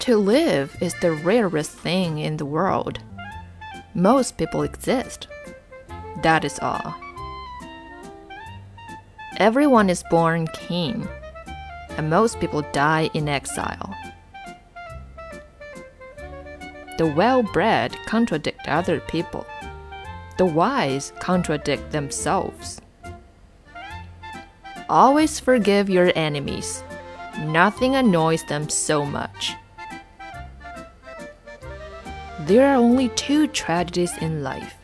To live is the rarest thing in the world. Most people exist. That is all. Everyone is born king, and most people die in exile. The well bred contradict other people, the wise contradict themselves. Always forgive your enemies. Nothing annoys them so much. There are only two tragedies in life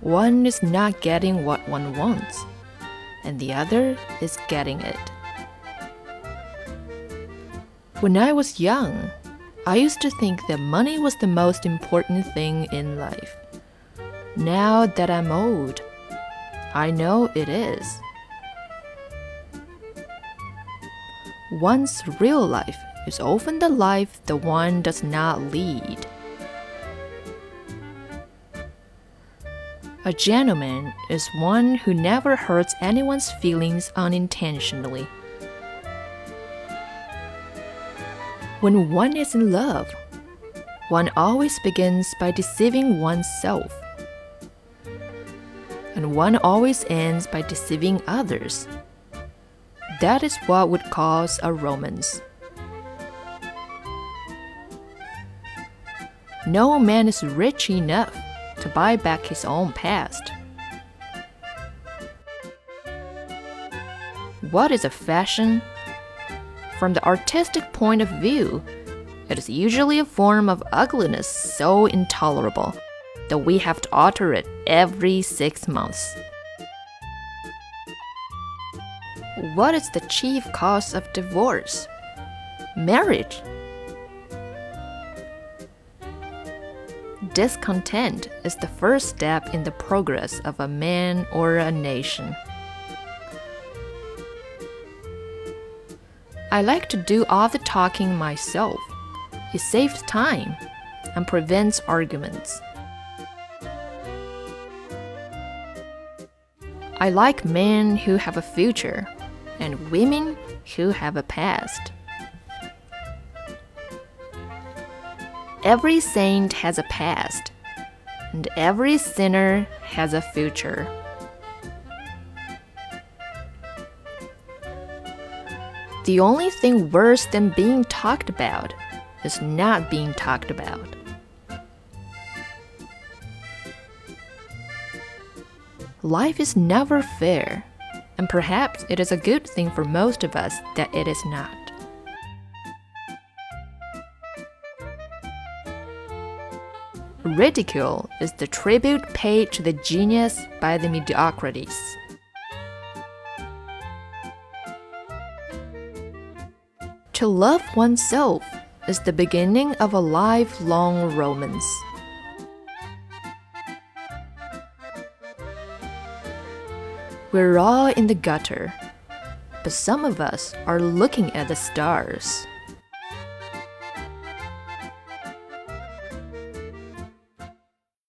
one is not getting what one wants, and the other is getting it. When I was young, I used to think that money was the most important thing in life. Now that I'm old, I know it is. One's real life is often the life the one does not lead. A gentleman is one who never hurts anyone's feelings unintentionally. When one is in love, one always begins by deceiving oneself. And one always ends by deceiving others. That is what would cause a romance. No man is rich enough to buy back his own past. What is a fashion? From the artistic point of view, it is usually a form of ugliness so intolerable that we have to alter it every six months. What is the chief cause of divorce? Marriage. Discontent is the first step in the progress of a man or a nation. I like to do all the talking myself. It saves time and prevents arguments. I like men who have a future and women who have a past. Every saint has a past, and every sinner has a future. The only thing worse than being talked about is not being talked about. Life is never fair, and perhaps it is a good thing for most of us that it is not. Ridicule is the tribute paid to the genius by the mediocrities. To love oneself is the beginning of a lifelong romance. We're all in the gutter, but some of us are looking at the stars.